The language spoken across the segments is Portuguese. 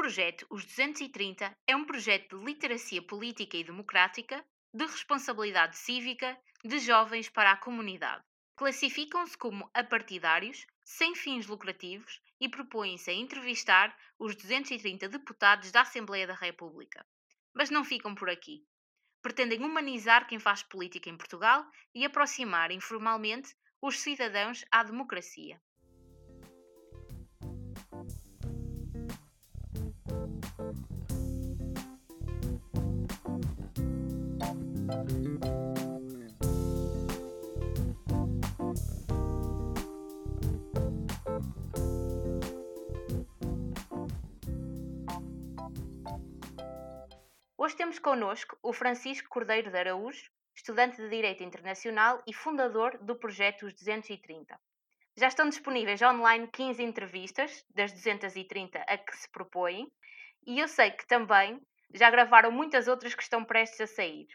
projeto Os 230 é um projeto de literacia política e democrática, de responsabilidade cívica, de jovens para a comunidade. Classificam-se como apartidários, sem fins lucrativos e propõem-se a entrevistar os 230 deputados da Assembleia da República. Mas não ficam por aqui. Pretendem humanizar quem faz política em Portugal e aproximar informalmente os cidadãos à democracia. Hoje temos connosco o Francisco Cordeiro de Araújo, estudante de Direito Internacional e fundador do projeto Os 230. Já estão disponíveis online 15 entrevistas, das 230 a que se propõem, e eu sei que também já gravaram muitas outras que estão prestes a sair.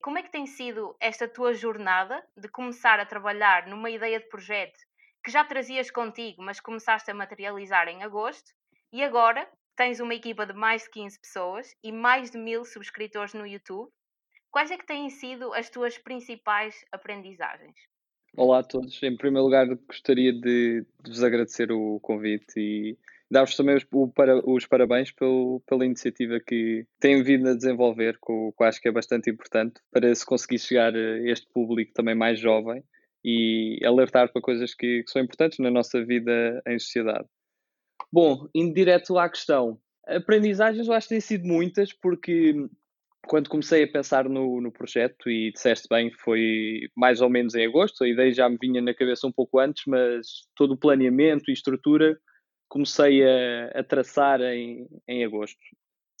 Como é que tem sido esta tua jornada de começar a trabalhar numa ideia de projeto que já trazias contigo, mas começaste a materializar em agosto, e agora tens uma equipa de mais de 15 pessoas e mais de mil subscritores no YouTube. Quais é que têm sido as tuas principais aprendizagens? Olá a todos. Em primeiro lugar, gostaria de, de vos agradecer o convite e dar-vos também os, para, os parabéns pelo, pela iniciativa que têm vindo a desenvolver, que eu acho que é bastante importante para se conseguir chegar a este público também mais jovem e alertar para coisas que, que são importantes na nossa vida em sociedade. Bom, indo direto à questão. Aprendizagens eu acho que têm sido muitas, porque quando comecei a pensar no, no projeto, e disseste bem, foi mais ou menos em agosto, a ideia já me vinha na cabeça um pouco antes, mas todo o planeamento e estrutura comecei a, a traçar em, em agosto.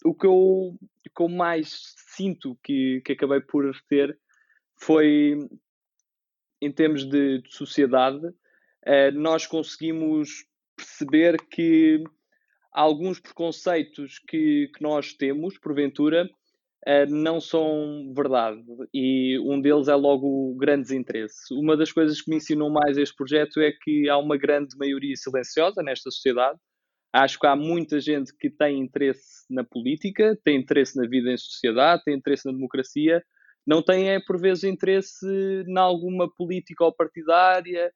O que eu, que eu mais sinto que, que acabei por ter foi, em termos de, de sociedade, uh, nós conseguimos perceber que alguns preconceitos que, que nós temos, porventura, uh, não são verdade. E um deles é logo o grande desinteresse. Uma das coisas que me ensinou mais este projeto é que há uma grande maioria silenciosa nesta sociedade. Acho que há muita gente que tem interesse na política, tem interesse na vida em sociedade, tem interesse na democracia, não tem, é, por vezes, interesse em alguma política ou partidária,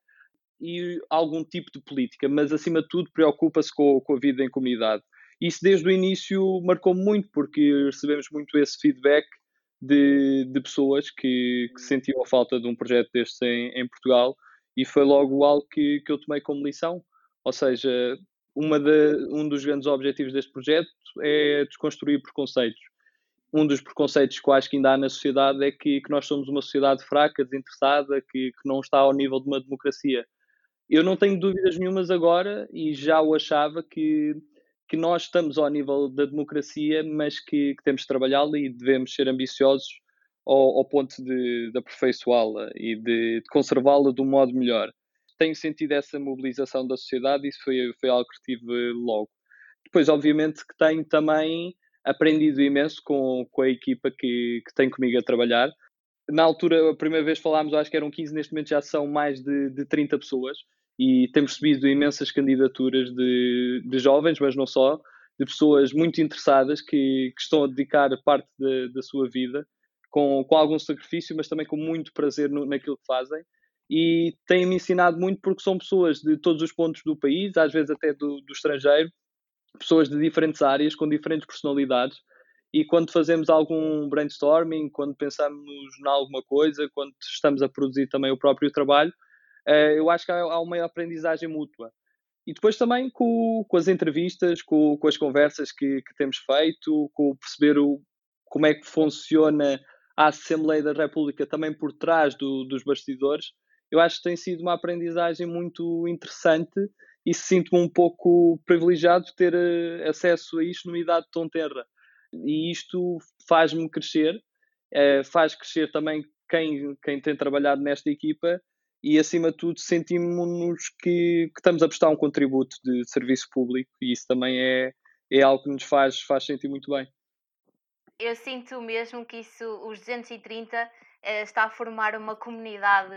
e algum tipo de política, mas acima de tudo preocupa-se com, com, a vida em comunidade. Isso desde o início marcou muito, porque recebemos muito esse feedback de, de pessoas que, que, sentiam a falta de um projeto deste em, em Portugal e foi logo algo que, que eu tomei como lição. Ou seja, uma de, um dos grandes objetivos deste projeto é desconstruir preconceitos. Um dos preconceitos acho que ainda há na sociedade é que, que nós somos uma sociedade fraca, desinteressada, que, que não está ao nível de uma democracia eu não tenho dúvidas nenhumas agora e já o achava que, que nós estamos ao nível da democracia, mas que, que temos de trabalhá-la e devemos ser ambiciosos ao, ao ponto de, de aperfeiçoá-la e de, de conservá-la de um modo melhor. Tenho sentido essa mobilização da sociedade e isso foi, foi algo que tive logo. Depois, obviamente, que tenho também aprendido imenso com, com a equipa que, que tem comigo a trabalhar. Na altura, a primeira vez falámos, acho que eram 15, neste momento já são mais de, de 30 pessoas e temos recebido imensas candidaturas de, de jovens, mas não só, de pessoas muito interessadas que, que estão a dedicar parte da, da sua vida com, com algum sacrifício, mas também com muito prazer no, naquilo que fazem. E têm-me ensinado muito porque são pessoas de todos os pontos do país, às vezes até do, do estrangeiro, pessoas de diferentes áreas, com diferentes personalidades. E quando fazemos algum brainstorming, quando pensamos em alguma coisa, quando estamos a produzir também o próprio trabalho, eu acho que há uma aprendizagem mútua. E depois também com, com as entrevistas, com, com as conversas que, que, temos feito, com perceber o, como é que funciona a Assembleia da República também por trás do, dos bastidores, eu acho que tem sido uma aprendizagem muito interessante e sinto-me um pouco privilegiado de ter uh, acesso a isto numa idade tão terra. E isto faz-me crescer, uh, faz crescer também quem, quem tem trabalhado nesta equipa e acima de tudo sentimos que, que, estamos a prestar um contributo de serviço público e isso também é, é algo que nos faz, faz sentir muito bem. Eu sinto mesmo que isso, os 230 eh, está a formar uma comunidade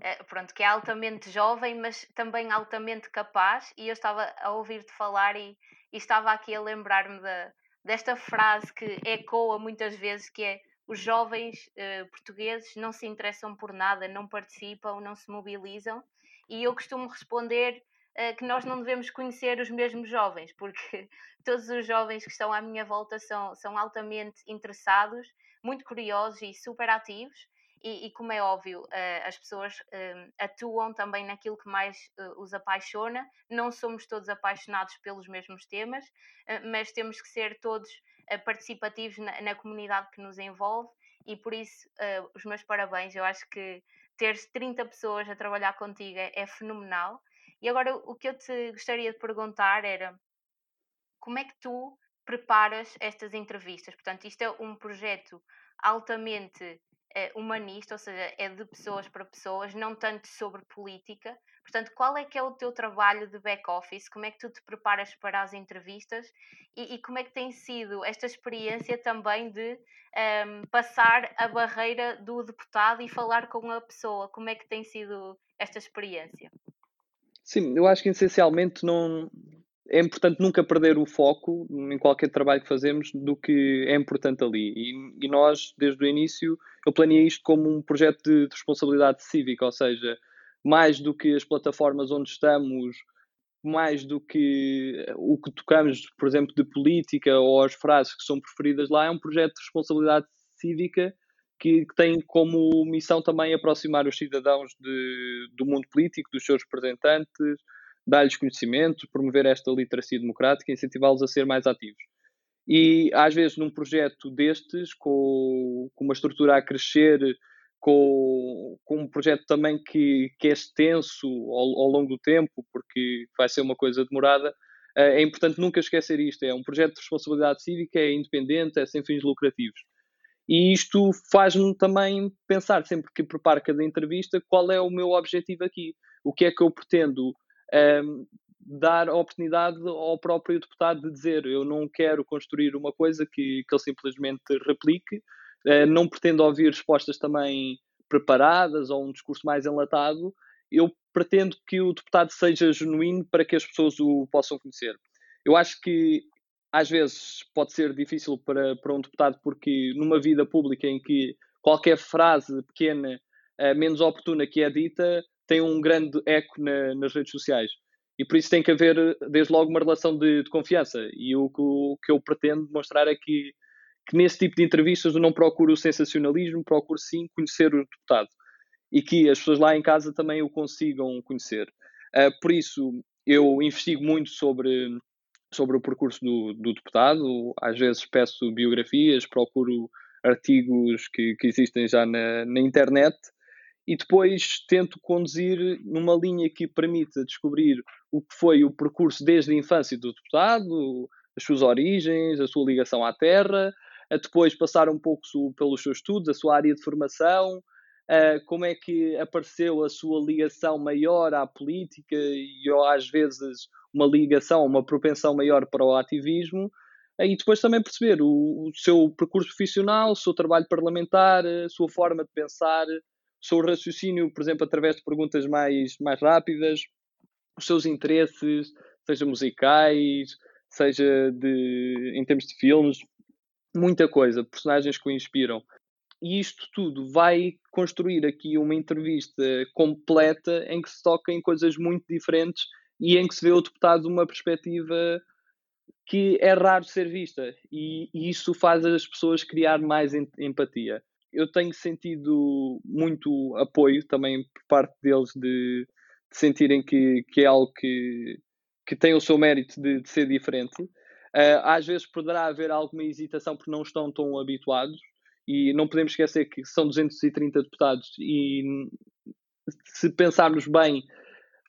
uh, pronto, que é altamente jovem, mas também altamente capaz, e eu estava a ouvir-te falar e, e, estava aqui a lembrar-me de, desta frase que ecoa muitas vezes, que é os jovens uh, portugueses não se interessam por nada, não participam, não se mobilizam, e eu costumo responder uh, que nós não devemos conhecer os mesmos jovens, porque todos os jovens que estão à minha volta são, são altamente interessados, muito curiosos e super ativos, e, e, como é óbvio, uh, as pessoas uh, atuam também naquilo que mais uh, os apaixona. Não somos todos apaixonados pelos mesmos temas, mas temos que ser todos participativos na, na, comunidade que nos envolve e por isso os meus parabéns. Eu acho que ter 30 pessoas a trabalhar contigo é, é fenomenal. E agora o que eu te gostaria de perguntar era como é que tu preparas estas entrevistas? Portanto, isto é um projeto altamente humanista, ou seja, é de pessoas para pessoas, não tanto sobre política. Portanto, qual é que é o teu trabalho de back-office? Como é que tu te preparas para as entrevistas? E, e como é que tem sido esta experiência também de um, passar a barreira do deputado e falar com a pessoa? Como é que tem sido esta experiência? Sim, eu acho que essencialmente não, é importante nunca perder o foco em qualquer trabalho que fazemos do que é importante ali. E, e nós, desde o início, eu planeei isto como um projeto de, de, responsabilidade cívica, ou seja, mais do que as plataformas onde estamos, mais do que o que tocamos, por exemplo, de política ou as frases que são preferidas lá, é um projeto de responsabilidade cívica que, que tem como missão também aproximar os cidadãos de, do mundo político, dos seus representantes, dar-lhes conhecimento, promover esta literacia democrática incentivá-los a ser mais ativos. E às vezes num projeto destes, com, com uma estrutura a crescer, com, com um projeto também que, que é extenso ao, ao longo do tempo, porque vai ser uma coisa demorada, eh, é importante nunca esquecer isto. É um projeto de responsabilidade cívica, é independente, é sem fins lucrativos. E isto faz-me também pensar, sempre que preparo cada entrevista, qual é o meu objetivo aqui. O que é que eu pretendo um, ehm, dar a oportunidade ao próprio deputado de dizer eu não quero construir uma coisa que, que ele simplesmente replique, uh, não pretendo ouvir respostas também preparadas ou um discurso mais enlatado, eu pretendo que o deputado seja genuíno para que as pessoas o possam conhecer. Eu acho que às vezes pode ser difícil para, para um deputado porque numa vida pública em que qualquer frase pequena, uh, menos oportuna que é dita, tem um grande eco na, nas redes sociais. E por isso tem que haver, desde logo, uma relação de, de confiança. E o, o, que eu pretendo demonstrar é que, que nesse tipo de entrevistas eu não procuro o sensacionalismo, procuro sim conhecer o deputado. E que as pessoas lá em casa também o consigam conhecer. Uh, por isso, eu investigo muito sobre, sobre o percurso do, do deputado. Às vezes peço biografias, procuro artigos que, que existem já na, na internet e depois tento conduzir numa linha que permita descobrir o que foi o percurso desde a infância do deputado, as suas origens, a sua ligação à terra, a depois passar um pouco pelos seus estudos, a sua área de formação, como é que apareceu a sua ligação maior à política e às vezes uma ligação, uma propensão maior para o ativismo, e depois também perceber o, o seu percurso profissional, o seu trabalho parlamentar, a sua forma de pensar, seu raciocínio, por exemplo, através de perguntas mais, mais rápidas, os seus interesses, seja musicais, seja de, em termos de filmes, muita coisa, personagens que o inspiram. E isto tudo vai construir aqui uma entrevista completa em que se toca em coisas muito diferentes e em que se vê o deputado de uma perspectiva que é raro ser vista. E, e isso faz as pessoas criar mais empatia eu tenho sentido muito apoio também por parte deles de, de sentirem que, que é algo que, que tem o seu mérito de, de ser diferente. Uh, às vezes poderá haver alguma hesitação porque não estão tão habituados e não podemos esquecer que são 230 deputados e se pensarmos bem,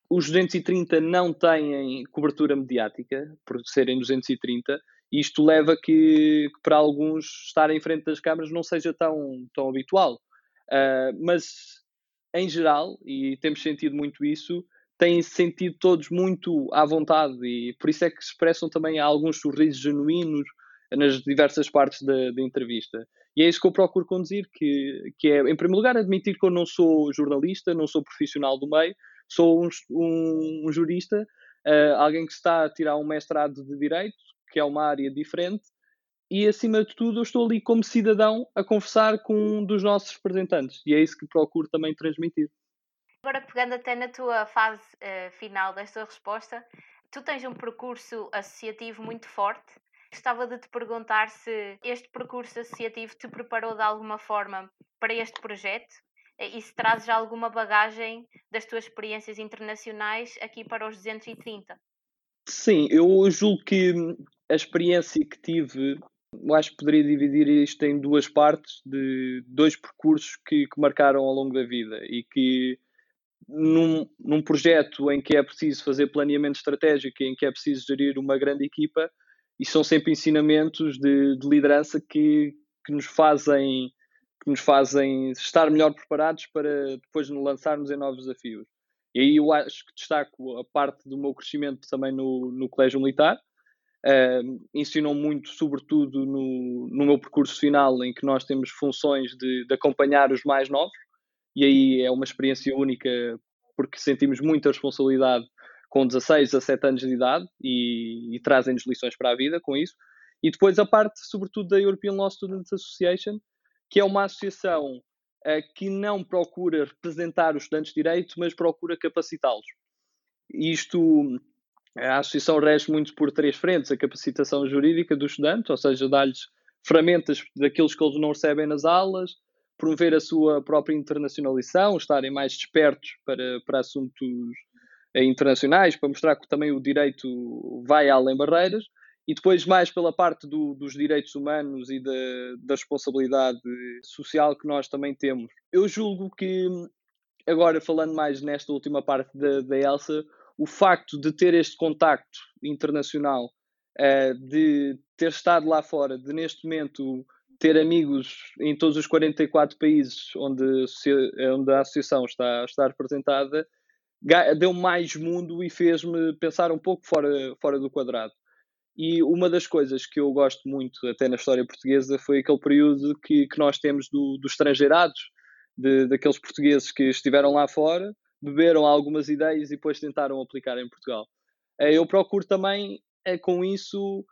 os 230 não têm cobertura mediática por serem 230 isto leva que, que, para alguns estar em frente das câmaras não seja tão, tão habitual. Uh, mas, em geral, e temos sentido muito isso, têm -se sentido todos muito à vontade e por isso é que expressam também alguns sorrisos genuínos, nas diversas partes da, da, entrevista. E é isso que eu procuro conduzir, que, que é, em primeiro lugar, admitir que eu não sou jornalista, não sou profissional do meio, sou um, um, um jurista, uh, alguém que está a tirar um mestrado de Direito, que é uma área diferente, e acima de tudo eu estou ali como cidadão a conversar com um dos nossos representantes, e é isso que procuro também transmitir. Agora, pegando até na tua fase uh, final desta resposta, tu tens um percurso associativo muito forte. Gostava de te perguntar se este percurso associativo te preparou de alguma forma para este projeto e se trazes alguma bagagem das tuas experiências internacionais aqui para os 230. Sim, eu julgo que a experiência que tive, acho que poderia dividir isto em duas partes, de dois percursos que, que marcaram ao longo da vida e que num, num projeto em que é preciso fazer planeamento estratégico, em que é preciso gerir uma grande equipa, e são sempre ensinamentos de, de liderança que, que nos fazem que nos fazem estar melhor preparados para depois nos lançarmos em novos desafios. E aí eu acho que destaco a parte do meu crescimento também no, no Colégio Militar. Uh, ensinou muito, sobretudo no, no meu percurso final, em que nós temos funções de, de acompanhar os mais novos, e aí é uma experiência única porque sentimos muita responsabilidade com 16, 17 anos de idade e, e trazem-nos lições para a vida com isso. E depois a parte, sobretudo, da European Law Students Association, que é uma associação uh, que não procura representar os estudantes de direito, mas procura capacitá-los. Isto, a associação rege muito por três frentes: a capacitação jurídica do estudante, ou seja, dar-lhes ferramentas daqueles que eles não recebem nas aulas, promover a sua própria internacionalização, estarem mais despertos para, para assuntos eh, internacionais, para mostrar que também o direito vai além barreiras e depois mais pela parte do, dos direitos humanos e da, da, responsabilidade social que nós também temos. Eu julgo que, agora falando mais nesta última parte da, da Elsa, o facto de ter este contacto internacional, uh, de ter estado lá fora, de neste momento ter amigos em todos os 44 países onde, onde a associação está, está representada, deu mais mundo e fez-me pensar um pouco fora, fora do quadrado. E uma das coisas que eu gosto muito, até na história portuguesa, foi aquele período que, que nós temos do, dos estrangeirados, daqueles portugueses que estiveram lá fora, beberam algumas ideias e depois tentaram aplicar em Portugal. Eh, eu procuro também, é, com isso,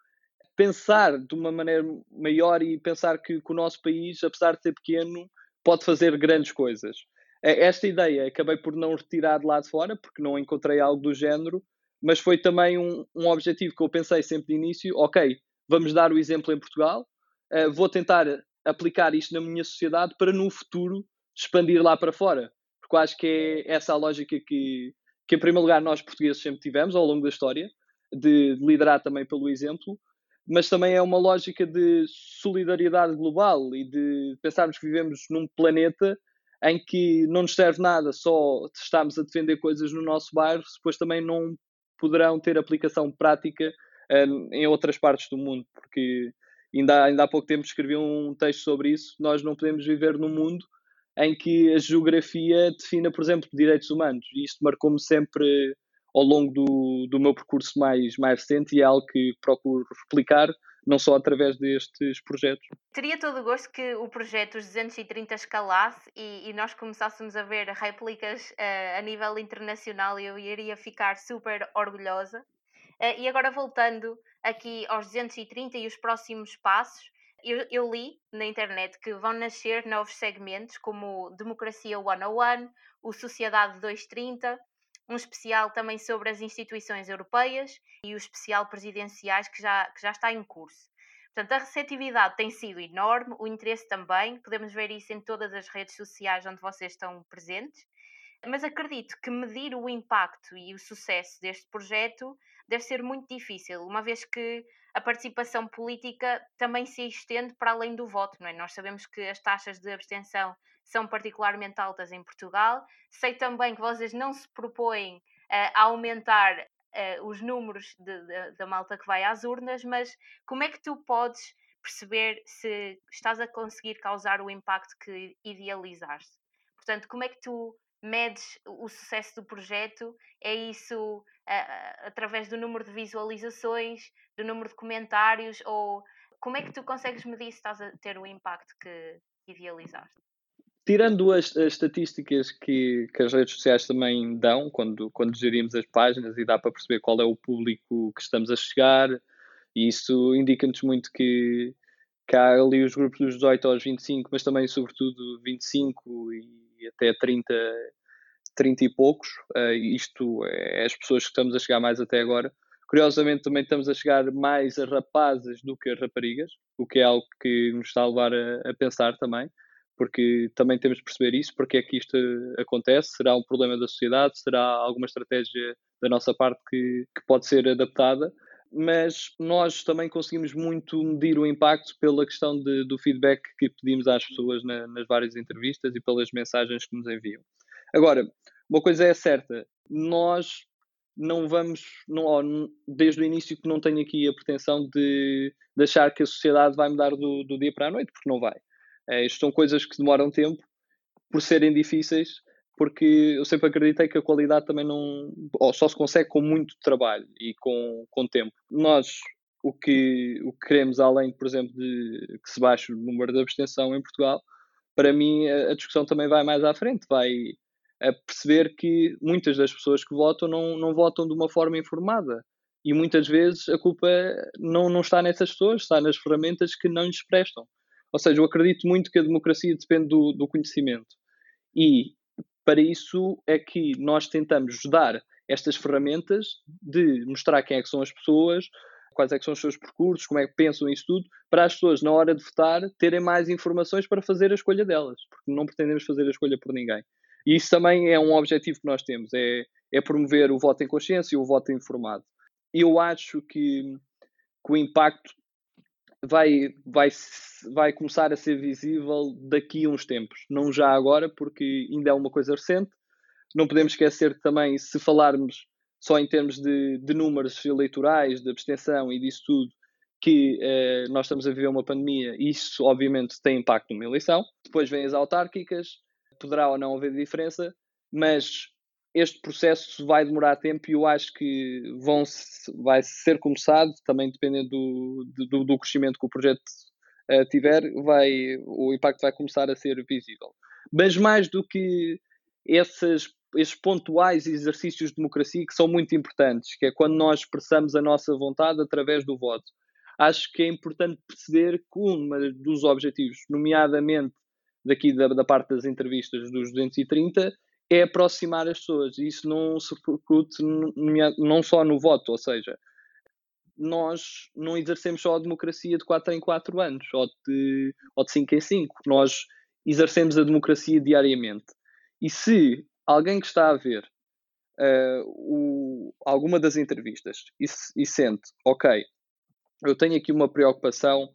pensar de uma maneira maior e pensar que, que o nosso país, apesar de ser pequeno, pode fazer grandes coisas. Eh, esta ideia acabei por não retirar de lá de fora, porque não encontrei algo do género, mas foi também um, um objetivo que eu pensei sempre de início: ok, vamos dar o exemplo em Portugal, vou tentar aplicar isto na minha sociedade para no futuro expandir lá para fora. Porque eu acho que é essa a lógica que, que, em primeiro lugar, nós portugueses sempre tivemos ao longo da história, de, de liderar também pelo exemplo, mas também é uma lógica de solidariedade global e de pensarmos que vivemos num planeta em que não nos serve nada só estarmos a defender coisas no nosso bairro, depois também não poderão ter aplicação prática uh, em outras partes do mundo, porque ainda, ainda há pouco tempo escrevi um texto sobre isso. Nós não podemos viver num mundo em que a geografia defina, por exemplo, direitos humanos. E isto marcou-me sempre ao longo do, do meu percurso mais, mais recente e é algo que procuro replicar não só através destes projetos. Teria todo o gosto que o projeto Os 230 escalasse e, e nós começássemos a ver réplicas uh, a nível internacional e eu iria ficar super orgulhosa. Uh, e agora voltando aqui aos 230 e os próximos passos, eu, eu, li na internet que vão nascer novos segmentos como Democracia 101, o Sociedade 230, um especial também sobre as instituições europeias e o especial presidenciais que já, que já está em curso. Portanto, a receptividade tem sido enorme, o interesse também, podemos ver isso em todas as redes sociais onde vocês estão presentes. Mas acredito que medir o impacto e o sucesso deste projeto deve ser muito difícil, uma vez que a participação política também se estende para além do voto, não é? Nós sabemos que as taxas de abstenção são particularmente altas em Portugal. Sei também que vocês não se propõem uh, a aumentar uh, os números da malta que vai às urnas, mas como é que tu podes perceber se estás a conseguir causar o impacto que idealizaste? Portanto, como é que tu medes o sucesso do projeto? É isso uh, através do número de visualizações, do número de comentários ou como é que tu consegues medir se estás a ter o impacto que idealizaste? Tirando as, as estatísticas que, que, as redes sociais também dão, quando, quando gerimos as páginas e dá para perceber qual é o público que estamos a chegar, e isso indica-nos muito que, que há ali os grupos dos 18 aos 25, mas também, sobretudo, 25 e até 30, 30 e poucos. Uh, isto é as pessoas que estamos a chegar mais até agora. Curiosamente, também estamos a chegar mais a rapazes do que a raparigas, o que é algo que nos está a levar a, a pensar também, porque também temos de perceber isso, porque é que isto acontece, será um problema da sociedade, será alguma estratégia da nossa parte que, que pode ser adaptada, mas nós também conseguimos muito medir o impacto pela questão de, do feedback que pedimos às pessoas na, nas várias entrevistas e pelas mensagens que nos enviam. Agora, uma coisa é certa, nós não vamos, não, desde o início que não tenho aqui a pretensão de, de achar que a sociedade vai mudar do, do dia para a noite, porque não vai. É, isto são coisas que demoram tempo, por serem difíceis, porque eu sempre acreditei que a qualidade também não. só se consegue com muito trabalho e com, com tempo. Nós, o que, o que queremos, além, por exemplo, de que se baixe o número de abstenção em Portugal, para mim a, a discussão também vai mais à frente, vai a perceber que muitas das pessoas que votam não, não votam de uma forma informada. E muitas vezes a culpa não, não está nessas pessoas, está nas ferramentas que não lhes prestam. Ou seja, eu acredito muito que a democracia depende do, do conhecimento. E para isso é que nós tentamos dar estas ferramentas de mostrar quem é que são as pessoas, quais é que são os seus percursos, como é que pensam isso tudo, para as pessoas, na hora de votar, terem mais informações para fazer a escolha delas, porque não pretendemos fazer a escolha por ninguém. E isso também é um objetivo que nós temos, é, é promover o voto em consciência e o voto informado. E eu acho que, que o impacto vai, vai, vai começar a ser visível daqui a uns tempos, não já agora, porque ainda é uma coisa recente. Não podemos esquecer que também, se falarmos só em termos de, de números eleitorais, de abstenção e disso tudo, que eh, nós estamos a viver uma pandemia, isso obviamente tem impacto numa eleição. Depois vêm as autárquicas, poderá ou não haver diferença, mas este processo vai demorar tempo e eu acho que vão, vai ser começado, também dependendo do, do, do crescimento que o projeto uh, tiver, vai, o impacto vai começar a ser visível. Mas mais do que esses, esses pontuais exercícios de democracia que são muito importantes, que é quando nós expressamos a nossa vontade através do voto. Acho que é importante perceber que um dos objetivos, nomeadamente daqui da, da parte das entrevistas dos 230 é aproximar as pessoas. E isso não se repercute não só no voto, ou seja, nós não exercemos só a democracia de 4 em 4 anos ou de, ou de 5 em 5. Nós exercemos a democracia diariamente. E se alguém que está a ver uh, o, alguma das entrevistas e, e sente, ok, eu tenho aqui uma preocupação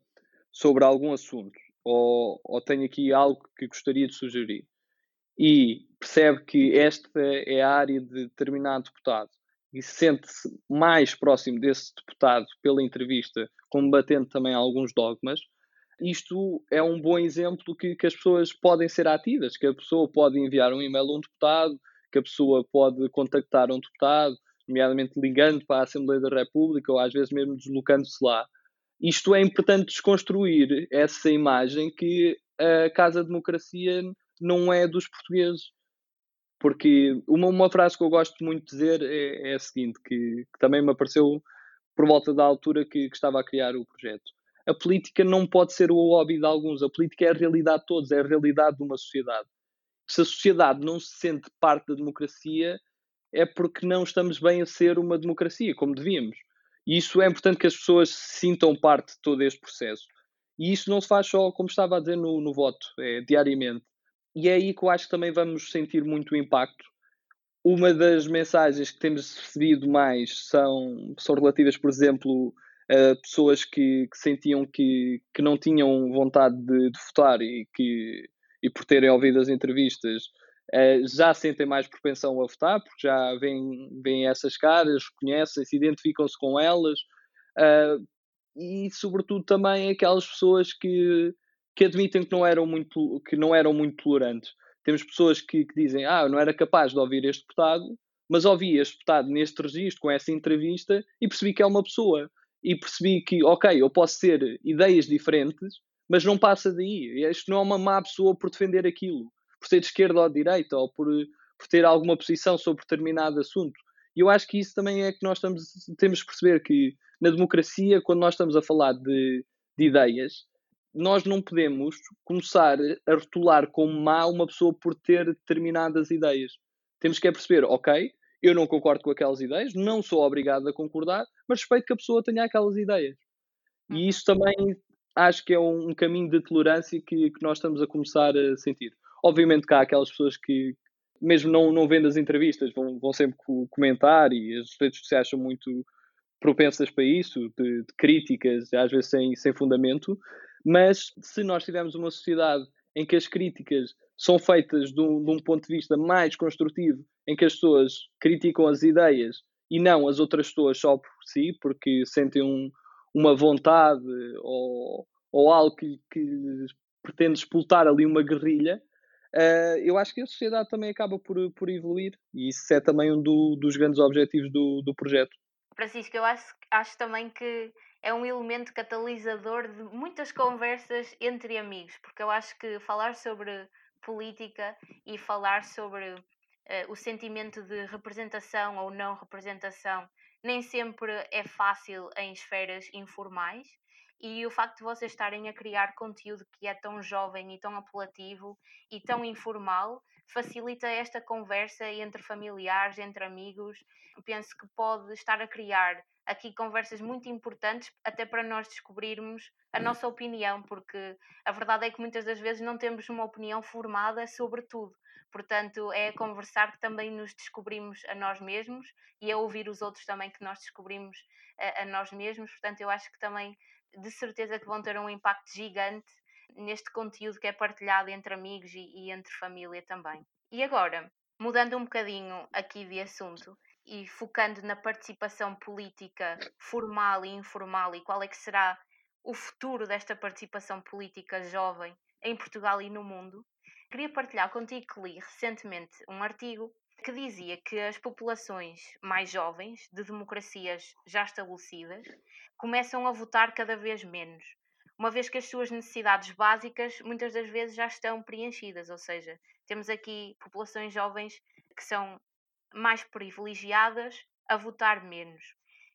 sobre algum assunto ou, ou tenho aqui algo que gostaria de sugerir. E percebe que esta é a área de determinado deputado. E sente-se mais próximo desse deputado pela entrevista, combatendo também alguns dogmas, isto é um bom exemplo que, que as pessoas podem ser ativas, que a pessoa pode enviar um e-mail a um deputado, que a pessoa pode contactar um deputado, nomeadamente ligando para a Assembleia da República ou às vezes mesmo deslocando-se lá isto é importante desconstruir essa imagem que a Casa Democracia não é dos portugueses. Porque uma, uma frase que eu gosto muito de dizer é, é a seguinte, que, que, também me apareceu por volta da altura que, que, estava a criar o projeto. A política não pode ser o hobby de alguns, a política é a realidade de todos, é a realidade de uma sociedade. Se a sociedade não se sente parte da democracia, é porque não estamos bem a ser uma democracia, como devíamos. E isso é importante que as pessoas sintam parte de todo este processo. E isso não se faz só, como estava a dizer, no, no voto, é diariamente. E é aí que eu acho que também vamos sentir muito impacto. Uma das mensagens que temos recebido mais são, são relativas, por exemplo, a pessoas que, que sentiam que, que não tinham vontade de, de votar e que e por terem ouvido as entrevistas já sentem mais propensão a votar, porque já veem, veem essas caras, reconhecem-se, identificam-se com elas, uh, e sobretudo também aquelas pessoas que, que admitem que não eram muito, que não eram muito tolerantes. Temos pessoas que, que dizem, ah, eu não era capaz de ouvir este deputado, mas ouvi este deputado neste registro, com essa entrevista, e percebi que é uma pessoa. e percebi que, ok, eu posso ter ideias diferentes, mas não passa daí. Isto não é uma má pessoa por defender aquilo, por ser de esquerda ou de direita, ou por, por ter alguma posição sobre determinado assunto. E eu acho que isso também é que nós estamos, temos que perceber que na democracia, quando nós estamos a falar de, de ideias, nós não podemos começar a rotular como má uma pessoa por ter determinadas ideias. Temos que é perceber, ok, eu não concordo com aquelas ideias, não sou obrigado a concordar, mas respeito que a pessoa tenha aquelas ideias. E isso também acho que é um, um caminho de tolerância que, que, nós estamos a começar a sentir. Obviamente que há aquelas pessoas que, mesmo não, não vendo as entrevistas, vão, vão sempre comentar e as redes sociais são muito propensas para isso, de, de críticas, às vezes sem, sem fundamento, mas se nós tivermos uma sociedade em que as críticas são feitas de um, de um, ponto de vista mais construtivo, em que as pessoas criticam as ideias e não as outras pessoas só por si, porque sentem um, uma vontade ou, ou algo que, que pretende explotar ali uma guerrilha, uh, eu acho que a sociedade também acaba por, por evoluir e isso é também um do, dos grandes objetivos do, do projeto. Francisco, eu acho, acho também que é um elemento catalisador de muitas conversas entre amigos, porque eu acho que falar sobre política e falar sobre uh, o sentimento de representação ou não representação nem sempre é fácil em esferas informais. E o facto de vocês estarem a criar conteúdo que é tão jovem e tão apelativo e tão informal facilita esta conversa entre familiares, entre amigos. Penso que pode estar a criar aqui conversas muito importantes, até para nós descobrirmos a nossa opinião, porque a verdade é que muitas das vezes não temos uma opinião formada sobre tudo. Portanto, é a conversar que também nos descobrimos a nós mesmos e a ouvir os outros também que nós descobrimos a, a nós mesmos. Portanto, eu acho que também, de certeza, que vão ter um impacto gigante neste conteúdo que é partilhado entre amigos e, e entre família também. E agora, mudando um bocadinho aqui de assunto, e focando na participação política formal e informal e qual é que será o futuro desta participação política jovem em Portugal e no mundo, queria partilhar contigo que li recentemente um artigo que dizia que as populações mais jovens de democracias já estabelecidas começam a votar cada vez menos, uma vez que as suas necessidades básicas muitas das vezes já estão preenchidas, ou seja, temos aqui populações jovens que são mais privilegiadas a votar menos.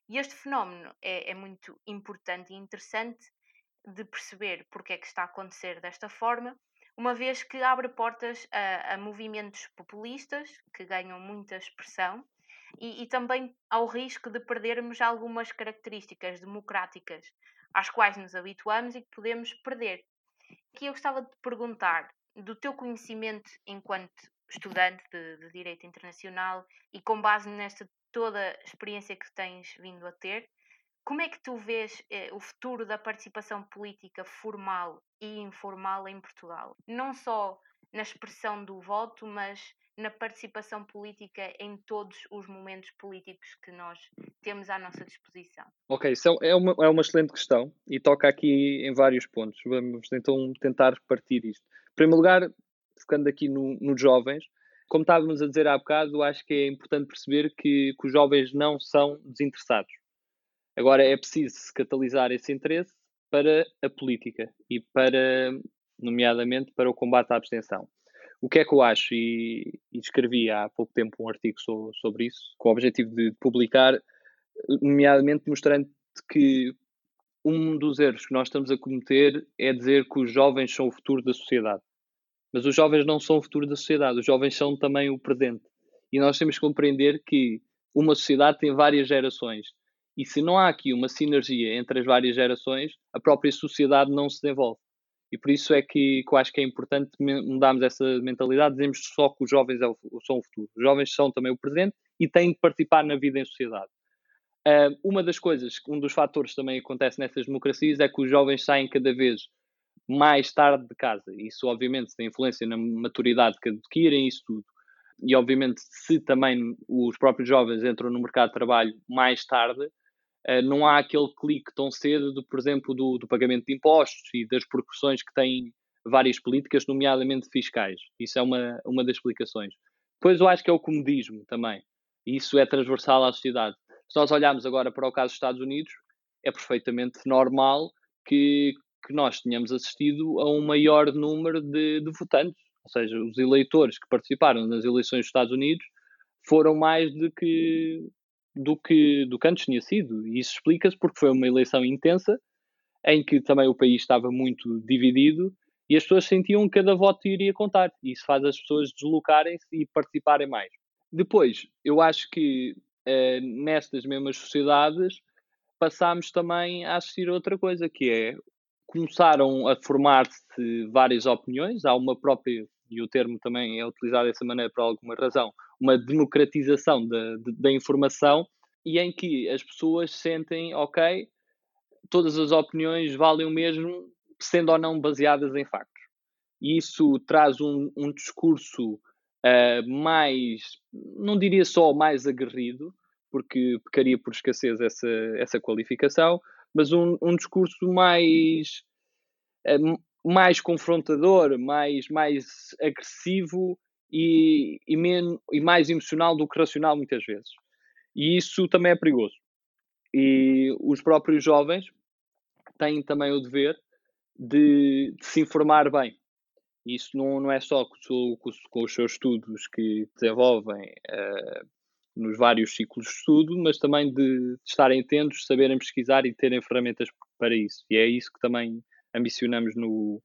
E este fenómeno é, é muito importante e interessante de perceber porque é que está a acontecer desta forma, uma vez que abre portas a, a movimentos populistas que ganham muita expressão e, e, também ao risco de perdermos algumas características democráticas às quais nos habituamos e que podemos perder. Aqui eu gostava de perguntar, do teu conhecimento enquanto estudante de, de Direito Internacional e com base nesta toda experiência que tens vindo a ter, como é que tu vês eh, o futuro da participação política formal e informal em Portugal? Não só na expressão do voto, mas na participação política em todos os momentos políticos que nós temos à nossa disposição? Ok, isso é, é uma, é uma excelente questão e toca aqui em vários pontos. Vamos então tentar partir isto. Em primeiro lugar, focando aqui nos no jovens, como estávamos a dizer há bocado, acho que é importante perceber que, que os jovens não são desinteressados. Agora é preciso catalisar esse interesse para a política e para, nomeadamente, para o combate à abstenção. O que é que eu acho? E, e escrevi há pouco tempo um artigo so, sobre isso, com o objetivo de publicar, nomeadamente mostrando que um dos erros que nós estamos a cometer é dizer que os jovens são o futuro da sociedade. Mas os jovens não são o futuro da sociedade, os jovens são também o presente. E nós temos que compreender que uma sociedade tem várias gerações. E se não há aqui uma sinergia entre as várias gerações, a própria sociedade não se desenvolve. E por isso é que, que eu acho que é importante mudarmos essa mentalidade, dizemos só que os jovens é são o futuro. Os jovens são também o presente e têm de participar na vida em sociedade. Uma das coisas, um dos fatores que também acontece nessas democracias é que os jovens saem cada vez mais tarde de casa. Isso, obviamente, tem influência na maturidade que adquirem, isso tudo. E, obviamente, se também os próprios jovens entram no mercado de trabalho mais tarde, não há aquele clique tão cedo, de, por exemplo, do, do pagamento de impostos e das proporções que têm várias políticas, nomeadamente fiscais. Isso é uma, uma das explicações. Depois eu acho que é o comodismo também. E isso é transversal à sociedade. Se nós olharmos agora para o caso dos Estados Unidos, é perfeitamente normal que, que nós tenhamos assistido a um maior número de, de votantes. Ou seja, os eleitores que participaram nas eleições dos Estados Unidos foram mais do que, do que, do que antes tinha sido. E isso explica-se porque foi uma eleição intensa, em que também o país estava muito dividido e as pessoas sentiam que cada voto iria contar. E isso faz as pessoas deslocarem-se e participarem mais. Depois, eu acho que uh, nestas mesmas sociedades passámos também a assistir a outra coisa, que é começaram a formar-se várias opiniões, há uma própria, e o termo também é utilizado dessa maneira por alguma razão, uma democratização da, da informação, e em que as pessoas sentem, ok, todas as opiniões valem o mesmo, sendo ou não baseadas em factos. E isso traz um, um discurso uh, mais, não diria só mais aguerrido, porque pecaria por escassez essa, essa qualificação, mas um, um discurso mais, uh, mais confrontador, mais, mais agressivo e, e, men, e mais emocional do que racional muitas vezes. E isso também é perigoso. E os próprios jovens têm também o dever de, de se informar bem. Isso não, não é só com, com, com os seus estudos que desenvolvem uh, nos vários ciclos de estudo, mas também de, de estarem atentos, saberem pesquisar e terem ferramentas para isso. E é isso que também ambicionamos no,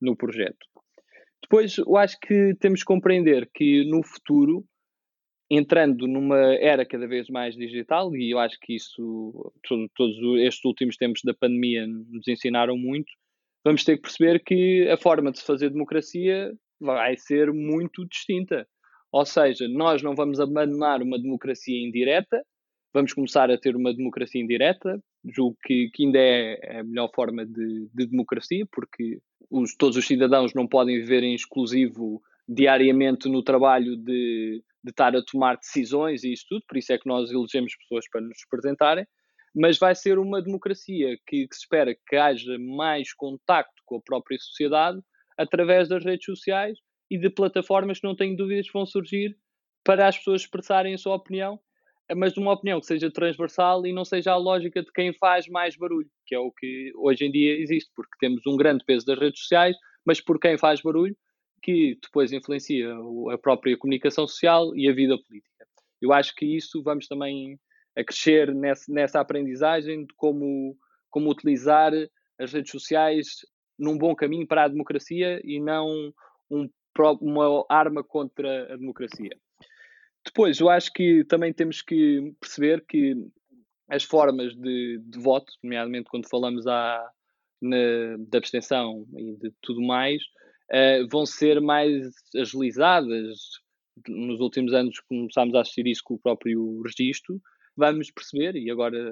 no projeto. Depois, eu acho que temos que compreender que no futuro, entrando numa era cada vez mais digital, e eu acho que isso, todo, todos estes últimos tempos da pandemia nos ensinaram muito, vamos ter que perceber que a forma de se fazer democracia vai ser muito distinta. Ou seja, nós não vamos abandonar uma democracia indireta, vamos começar a ter uma democracia indireta, julgo que, que ainda é a melhor forma de, de democracia, porque os, todos os cidadãos não podem viver em exclusivo diariamente no trabalho de, de estar a tomar decisões e isso tudo, por isso é que nós elegemos pessoas para nos representarem, mas vai ser uma democracia que, que se espera que haja mais contacto com a própria sociedade através das redes sociais e de plataformas que não tenho dúvidas vão surgir para as pessoas expressarem a sua opinião, mas de uma opinião que seja transversal e não seja a lógica de quem faz mais barulho, que é o que hoje em dia existe, porque temos um grande peso das redes sociais, mas por quem faz barulho, que depois influencia a própria comunicação social e a vida política. Eu acho que isso vamos também a crescer nessa, nessa aprendizagem de como, como utilizar as redes sociais num bom caminho para a democracia e não um, uma arma contra a democracia. Depois, eu acho que também temos que perceber que as formas de, de voto, nomeadamente quando falamos à, na, da abstenção e de tudo mais, uh, vão ser mais agilizadas. Nos últimos anos começámos a assistir isso com o próprio registro, vamos perceber, e agora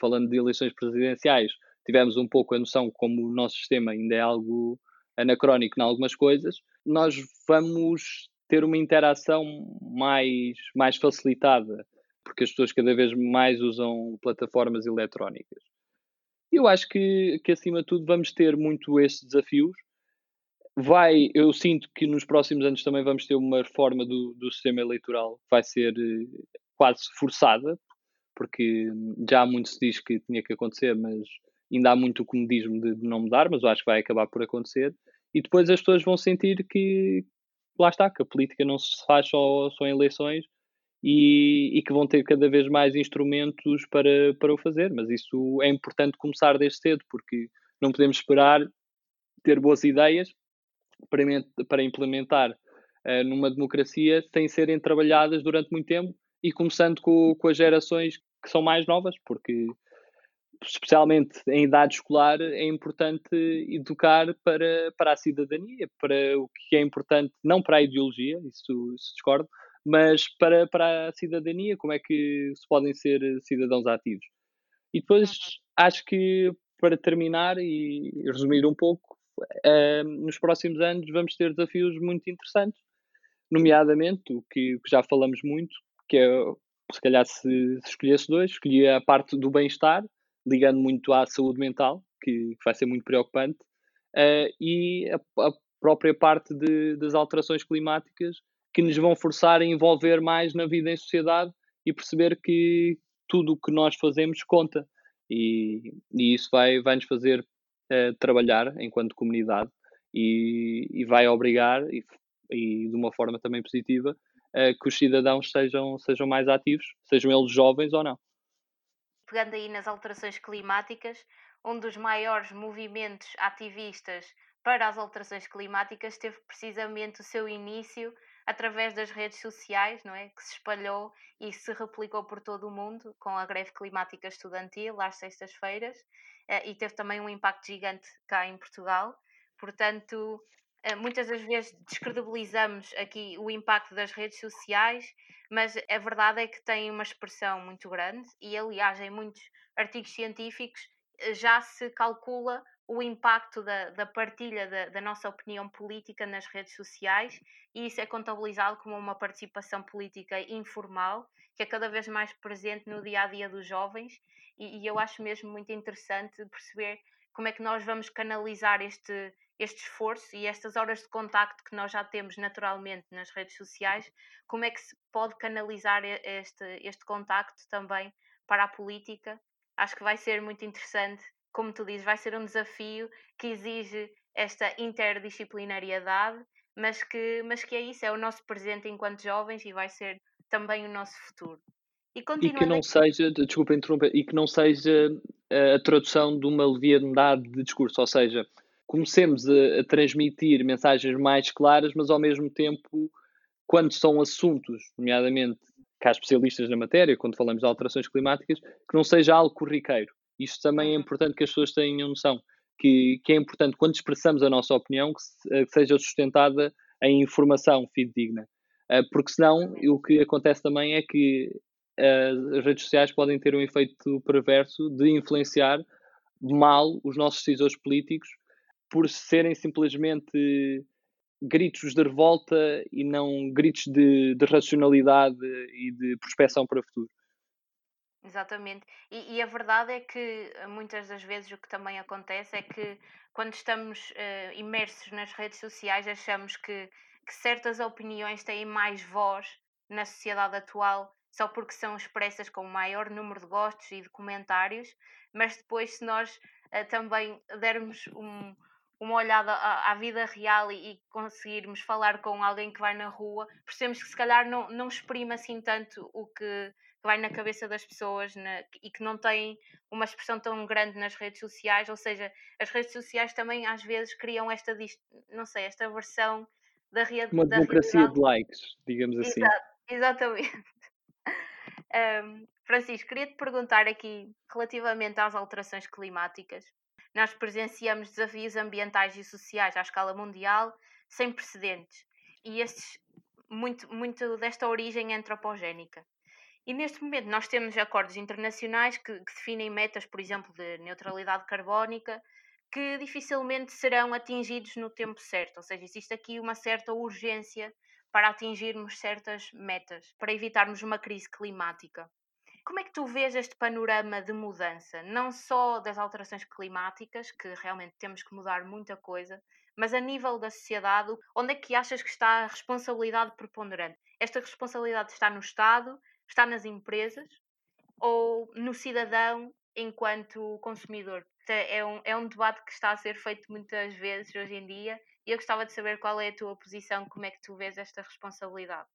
falando de eleições presidenciais, tivemos um pouco a noção como o nosso sistema ainda é algo anacrónico em algumas coisas, nós vamos ter uma interação mais, mais facilitada, porque as pessoas cada vez mais usam plataformas eletrónicas. Eu acho que, que acima de tudo vamos ter muito estes desafios. Vai, eu sinto que nos próximos anos também vamos ter uma reforma do, do sistema eleitoral, vai ser eh, quase forçada, porque já muito se diz que tinha que acontecer, mas ainda há muito o comodismo de, de não mudar, mas eu acho que vai acabar por acontecer. E depois as pessoas vão sentir que, lá está, que a política não se faz só, só em eleições e, e, que vão ter cada vez mais instrumentos para, para o fazer. Mas isso é importante começar desde cedo, porque não podemos esperar ter boas ideias para, para implementar uh, numa democracia sem serem trabalhadas durante muito tempo e começando com, com as gerações que são mais novas, porque especialmente em idade escolar é importante educar para, para a cidadania, para o que é importante, não para a ideologia, isso, isso discordo, mas para, para a cidadania, como é que se podem ser cidadãos ativos. E depois acho que para terminar e resumir um pouco, uh, nos próximos anos vamos ter desafios muito interessantes, nomeadamente o que, que já falamos muito, que é se calhar se, se escolhesse dois, escolhia a parte do bem-estar, ligando muito à saúde mental, que, que vai ser muito preocupante, uh, e a, a, própria parte de, das alterações climáticas que nos vão forçar a envolver mais na vida em sociedade e perceber que tudo o que nós fazemos conta. E, e isso vai, vai nos fazer uh, trabalhar enquanto comunidade e, e vai obrigar, e, e, de uma forma também positiva, uh, que os cidadãos sejam, sejam mais ativos, sejam eles jovens ou não. Pegando aí nas alterações climáticas, um dos maiores movimentos ativistas para as alterações climáticas teve precisamente o seu início através das redes sociais, não é? Que se espalhou e se replicou por todo o mundo com a greve climática estudantil às sextas-feiras eh, e teve também um impacto gigante cá em Portugal. Portanto, muitas das vezes descredibilizamos aqui o impacto das redes sociais, mas a verdade é que tem uma expressão muito grande e, aliás, em muitos artigos científicos eh, já se calcula o impacto da, da partilha da, da, nossa opinião política nas redes sociais e isso é contabilizado como uma participação política informal que é cada vez mais presente no dia a dia dos jovens e, e eu acho mesmo muito interessante perceber como é que nós vamos canalizar este, este esforço e estas horas de contacto que nós já temos naturalmente nas redes sociais, como é que se pode canalizar este, este contacto também para a política. Acho que vai ser muito interessante como tu dizes, vai ser um desafio que exige esta interdisciplinariedade, mas que, mas que é isso, é o nosso presente enquanto jovens e vai ser também o nosso futuro. E, e que não seja, desculpa interromper, e que não seja eh, a tradução de uma leviandade de discurso, ou seja, comecemos a, a, transmitir mensagens mais claras, mas ao mesmo tempo, quando são assuntos, nomeadamente cá especialistas na matéria, quando falamos de alterações climáticas, que não seja algo corriqueiro. Isto também é uhum. importante que as pessoas tenham noção. Que, que é importante, quando expressamos a nossa opinião, que, se, eh, que seja sustentada em informação fidedigna. Uh, porque senão, o que acontece também é que uh, as redes sociais podem ter um efeito perverso de influenciar mal os nossos decisores políticos por serem simplesmente gritos de revolta e não gritos de, de racionalidade e de prospecção para o futuro. Exatamente. E, e, a verdade é que eh, muitas das vezes o que também acontece é que quando estamos uh, imersos nas redes sociais achamos que, que certas opiniões têm mais voz na sociedade atual só porque são expressas com maior número de gostos e de comentários, mas depois se nós uh, também dermos um, uma olhada à, à vida real e, e, conseguirmos falar com alguém que vai na rua, percebemos que se calhar não, não exprime assim tanto o que que vai na cabeça das pessoas na, e que não tem uma expressão tão grande nas redes sociais, ou seja, as redes sociais também às vezes criam esta, não sei, esta versão da, realidade. Uma democracia realidade. de likes, digamos assim. Exato, exatamente. um, Francisco, queria te perguntar aqui relativamente às alterações climáticas. Nós presenciamos desafios ambientais e sociais à escala mundial sem precedentes e estes muito, muito desta origem antropogénica. E neste momento nós temos acordos internacionais que, que definem metas, por exemplo, de neutralidade carbónica, que dificilmente serão atingidos no tempo certo. Ou seja, existe aqui uma certa urgência para atingirmos certas metas, para evitarmos uma crise climática. Como é que tu vês este panorama de mudança, não só das alterações climáticas, que realmente temos que mudar muita coisa, mas a nível da sociedade, onde é que achas que está a responsabilidade preponderante? Esta responsabilidade está no Estado, está nas empresas ou no cidadão enquanto consumidor? É um, é um debate que está a ser feito muitas vezes hoje em dia e eu gostava de saber qual é a tua posição, como é que tu vês esta responsabilidade.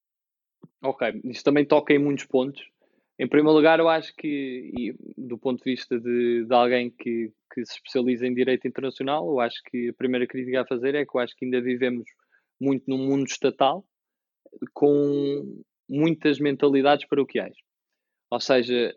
Ok, isto também toca em muitos pontos. Em primeiro lugar, eu acho que, e, do ponto de vista de, de alguém que, que se especializa em direito internacional, eu acho que a primeira crítica a fazer é que eu acho que ainda vivemos muito num mundo estatal, com muitas mentalidades paroquiais. Ou seja,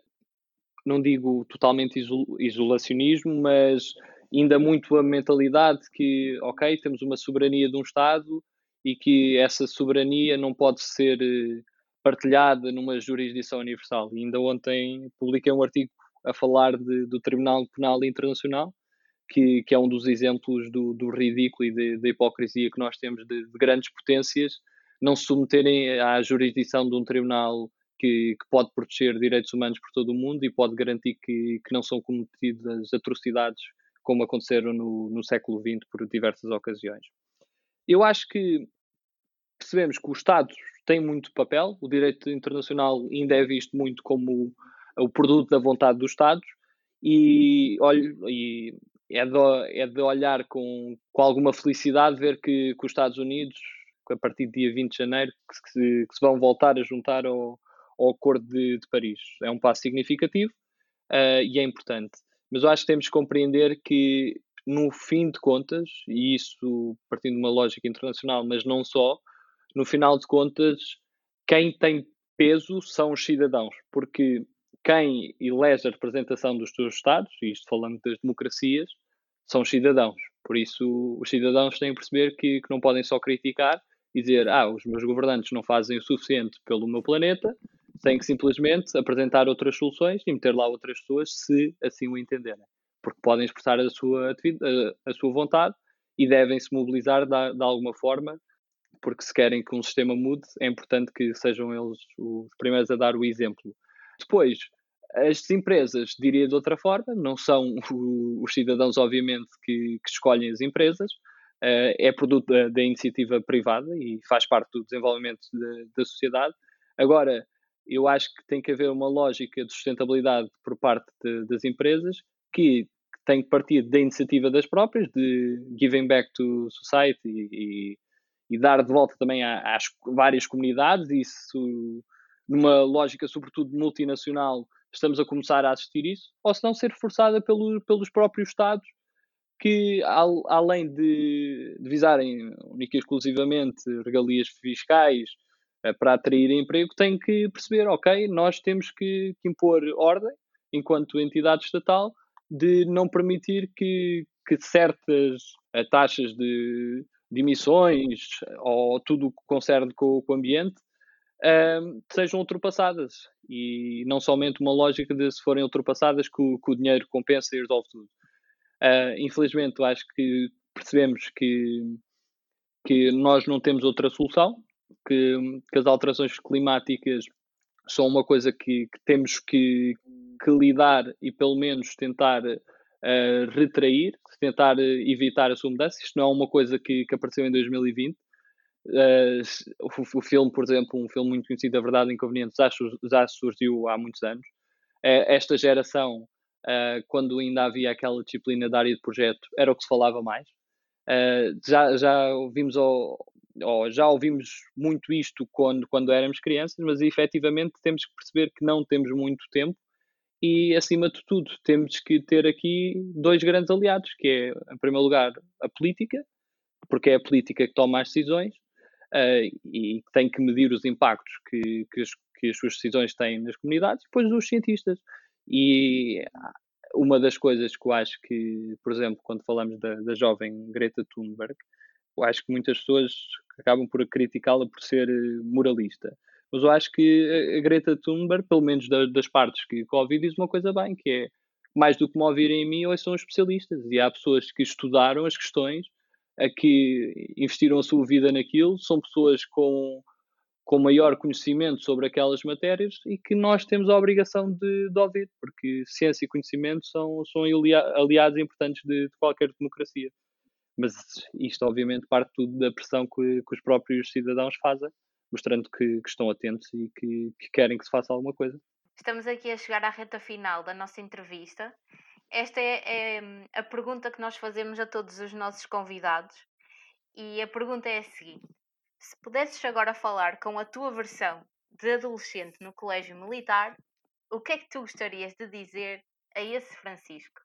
não digo totalmente isolacionismo, mas ainda muito a mentalidade que, ok, temos uma soberania de um Estado e que essa soberania não pode ser eh, partilhada numa jurisdição universal. E ainda ontem publiquei um artigo a falar de, do Tribunal Penal Internacional, que, que, é um dos exemplos do, do ridículo e da hipocrisia que nós temos de, de grandes potências não se submeterem à jurisdição de um tribunal que, que, pode proteger direitos humanos por todo o mundo e pode garantir que, que não são cometidas atrocidades como aconteceram no, no século XX por diversas ocasiões. Eu acho que percebemos que os Estados têm muito papel, o direito internacional ainda é visto muito como o, produto da vontade dos Estados, e, olho, e é, de, é de olhar com, com alguma felicidade ver que, que os Estados Unidos, a partir do dia 20 de janeiro, que se, que se vão voltar a juntar ao, ao Acordo de, de Paris. É um passo significativo uh, e é importante. Mas eu acho que temos que compreender que, no fim de contas, e isso partindo de uma lógica internacional, mas não só, no final de contas, quem tem peso são os cidadãos, porque quem elege a representação dos seus Estados, e isto falando das democracias, são os cidadãos. Por isso, os cidadãos têm que perceber que, que não podem só criticar e dizer, ah, os meus governantes não fazem o suficiente pelo meu planeta, têm que simplesmente apresentar outras soluções e meter lá outras pessoas se assim o entenderem. Porque podem expressar a sua, a, a sua vontade e devem se mobilizar de, de alguma forma, porque se querem que um sistema mude, é importante que sejam eles os primeiros a dar o exemplo. Depois, as empresas, diria de outra forma, não são os cidadãos, obviamente, que, que escolhem as empresas, uh, é produto da, da, iniciativa privada e faz parte do desenvolvimento de, da sociedade. Agora, eu acho que tem que haver uma lógica de sustentabilidade por parte de, das empresas que tem que partir da iniciativa das próprias, de giving back to society e, e dar de volta também às várias comunidades, isso numa lógica sobretudo multinacional estamos a começar a assistir isso, ou se não ser forçada pelo, pelos próprios Estados que, além de, de visarem única e exclusivamente regalias fiscais uh, para atrair emprego, têm que perceber, ok, nós temos que, que impor ordem, enquanto entidade estatal, de não permitir que, que certas uh, taxas de, de, emissões ou tudo o que concerne com, com o ambiente uh, sejam ultrapassadas. E não somente uma lógica de se forem ultrapassadas que o, que o dinheiro compensa e resolve tudo. Uh, infelizmente, acho que percebemos que, que nós não temos outra solução, que, que as alterações climáticas são uma coisa que, que temos que, que, lidar e pelo menos tentar uh, retrair, tentar evitar a sua mudança. Isto não é uma coisa que, que apareceu em 2020. Uh, o, o, filme, por exemplo, um filme muito conhecido, A Verdade Inconveniente, já, já surgiu há muitos anos. Uh, esta geração uh, quando ainda havia aquela disciplina da área de projeto, era o que se falava mais. Já, já ouvimos ou, ou, já ouvimos muito isto quando, quando éramos crianças, mas efetivamente temos que perceber que não temos muito tempo e, acima de tudo, temos que ter aqui dois grandes aliados, que é, em primeiro lugar, a política, porque é a política que toma as decisões uh, e tem que medir os impactos que, que, as, que as suas decisões têm nas comunidades, e depois os cientistas. E uma das coisas que eu acho que, por exemplo, quando falamos da, da jovem Greta Thunberg, eu acho que muitas pessoas acabam por criticá-la por ser eh, moralista. Mas eu acho que a Greta Thunberg, pelo menos das, das partes que, ouvi, diz uma coisa bem, que é mais do que me ouvirem em mim, ou são especialistas. E há pessoas que estudaram as questões, a que investiram a sua vida naquilo, são pessoas com com maior conhecimento sobre aquelas matérias e que nós temos a obrigação de, de ouvir, porque ciência e conhecimento são, são aliados importantes de, de, qualquer democracia. Mas isto, obviamente, parte tudo da pressão que, que os próprios cidadãos fazem, mostrando que, que estão atentos e que, que querem que se faça alguma coisa. Estamos aqui a chegar à reta final da nossa entrevista. Esta é, é a pergunta que nós fazemos a todos os nossos convidados. E a pergunta é a seguinte: se pudesses agora falar com a tua versão de adolescente no colégio militar, o que é que tu gostarias de dizer a esse Francisco?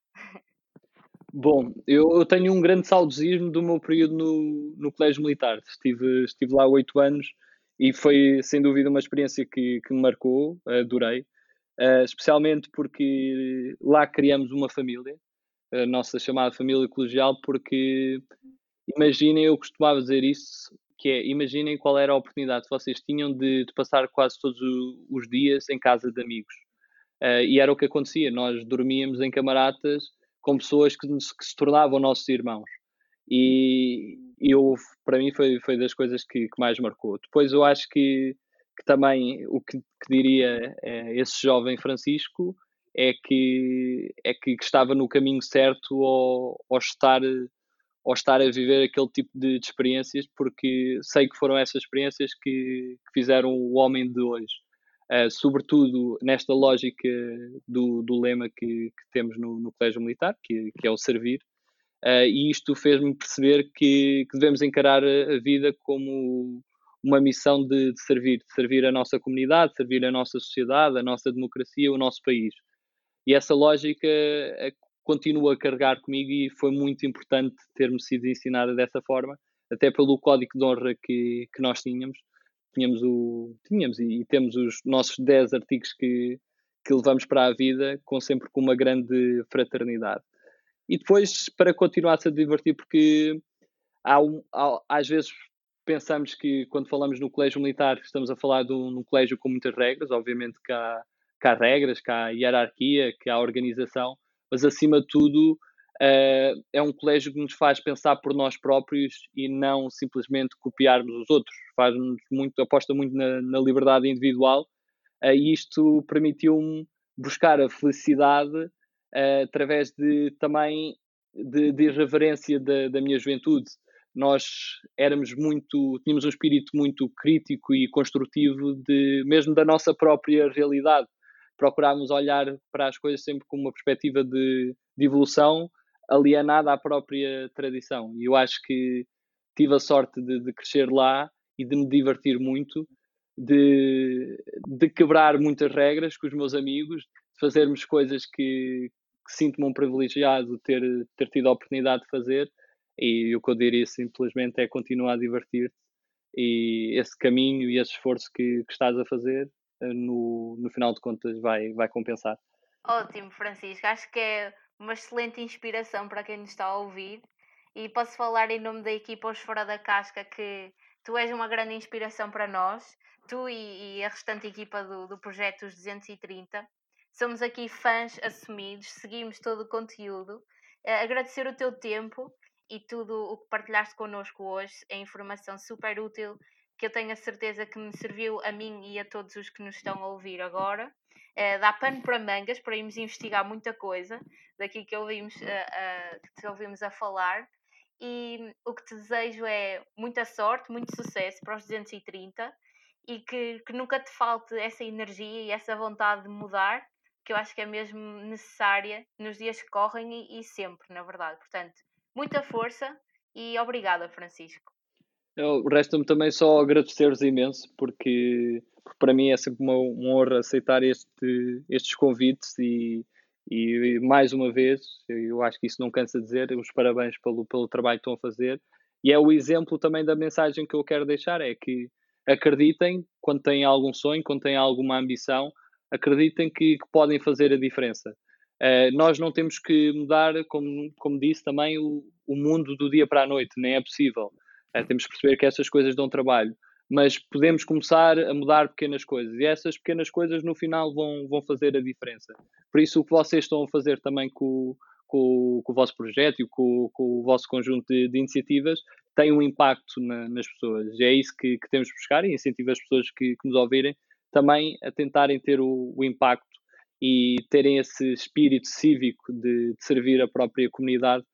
Bom, eu tenho um grande saudosismo do meu período no, no colégio militar. Estive, estive lá oito anos e foi sem dúvida uma experiência que, que me marcou, adorei, uh, especialmente porque lá criamos uma família, a nossa chamada família colegial, porque imaginem, eu costumava dizer isso, que é, imaginem qual era a oportunidade que vocês tinham de, de passar quase todos os dias em casa de amigos. Uh, e era o que acontecia, nós dormíamos em camaradas com pessoas que, que se tornavam nossos irmãos. E eu, para mim foi, foi das coisas que, que mais marcou. Depois eu acho que, que também o que, que diria é, esse jovem Francisco é que, é que estava no caminho certo ao, ao estar ou estar a viver aquele tipo de, de experiências, porque sei que foram essas experiências que, que, fizeram o homem de hoje. uh, sobretudo nesta lógica do, do lema que, que temos no, no, Colégio Militar, que, que é o servir. Uh, e isto fez-me perceber que, que, devemos encarar a vida como uma missão de, de, servir, de servir a nossa comunidade, servir a nossa sociedade, a nossa democracia, o nosso país. E essa lógica eh, continua a carregar comigo e foi muito importante ter-me sido ensinada dessa forma, até pelo código de honra que, que nós tínhamos. Tínhamos, o, tínhamos e, e temos os nossos 10 artigos que, que levamos para a vida, com sempre com uma grande fraternidade. E depois, para continuar-se a divertir, porque há, um, há, às vezes pensamos que quando falamos no colégio militar estamos a falar de um, um colégio com muitas regras, obviamente que há, que há regras, que há hierarquia, que há organização, mas acima de tudo uh, é um colégio que nos faz pensar por nós próprios e não simplesmente copiarmos os outros. Faz muito, aposta muito na, na liberdade individual uh, e isto permitiu-me buscar a felicidade uh, através de também de, de irreverência da, da minha juventude. Nós éramos muito, tínhamos um espírito muito crítico e construtivo de mesmo da nossa própria realidade procurarmos olhar para as coisas sempre com uma perspectiva de, de evolução alienada à própria tradição. E eu acho que tive a sorte de, de crescer lá e de me divertir muito, de, de, quebrar muitas regras com os meus amigos, de fazermos coisas que, que sinto-me um privilegiado ter, ter tido a oportunidade de fazer. E o que eu diria simplesmente é continuar a divertir-te e esse caminho e esse esforço que, que estás a fazer no, no final de contas vai, vai compensar. Ótimo, Francisco. Acho que é uma excelente inspiração para quem nos está a ouvir. E posso falar em nome da equipa Os Fora da Casca que tu és uma grande inspiração para nós, tu e, e a restante equipa do, do projeto Os 230. Somos aqui fãs assumidos, seguimos todo o conteúdo. Uh, agradecer o teu tempo e tudo o que partilhaste connosco hoje. É informação super útil que eu tenho a certeza que me serviu a mim e a todos os que nos estão a ouvir agora. Uh, dá pano para mangas para irmos investigar muita coisa daqui que ouvimos, uh, uh, que te ouvimos a falar. E o que te desejo é muita sorte, muito sucesso para os 230 e que, que nunca te falte essa energia e essa vontade de mudar, que eu acho que é mesmo necessária nos dias que correm e, e sempre, na verdade. Portanto, muita força e obrigada, Francisco. Resta-me também só agradecer-vos imenso, porque, porque, para mim é sempre uma, uma honra aceitar este, estes convites e, e, mais uma vez, eu acho que isso não cansa de dizer, os parabéns pelo, pelo trabalho que estão a fazer. E é o exemplo também da mensagem que eu quero deixar, é que acreditem quando têm algum sonho, quando têm alguma ambição, acreditem que, que podem fazer a diferença. Uh, nós não temos que mudar, como, como disse também, o, o mundo do dia para a noite, nem é possível. É, temos que perceber que essas coisas dão trabalho, mas podemos começar a mudar pequenas coisas e essas pequenas coisas no final vão, vão fazer a diferença. Por isso, o que vocês estão a fazer também com, com, com o vosso projeto e com, com o vosso conjunto de, de iniciativas tem um impacto na, nas pessoas. E é isso que, que, temos de buscar e incentivo as pessoas que, que nos ouvirem também a tentarem ter o, o impacto e terem esse espírito cívico de, de servir a própria comunidade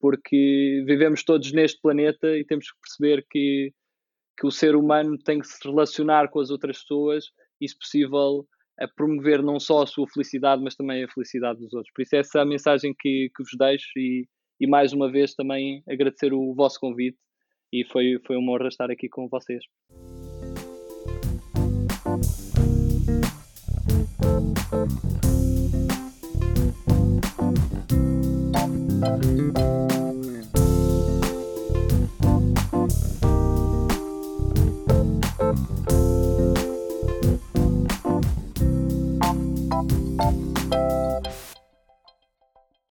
porque vivemos todos neste planeta e temos que perceber que, que o ser humano tem que se relacionar com as outras pessoas e, se possível, a promover não só a sua felicidade, mas também a felicidade dos outros. Por isso, essa é a mensagem que, que vos deixo e, e, mais uma vez, também agradecer o vosso convite e foi, foi uma honra estar aqui com vocês.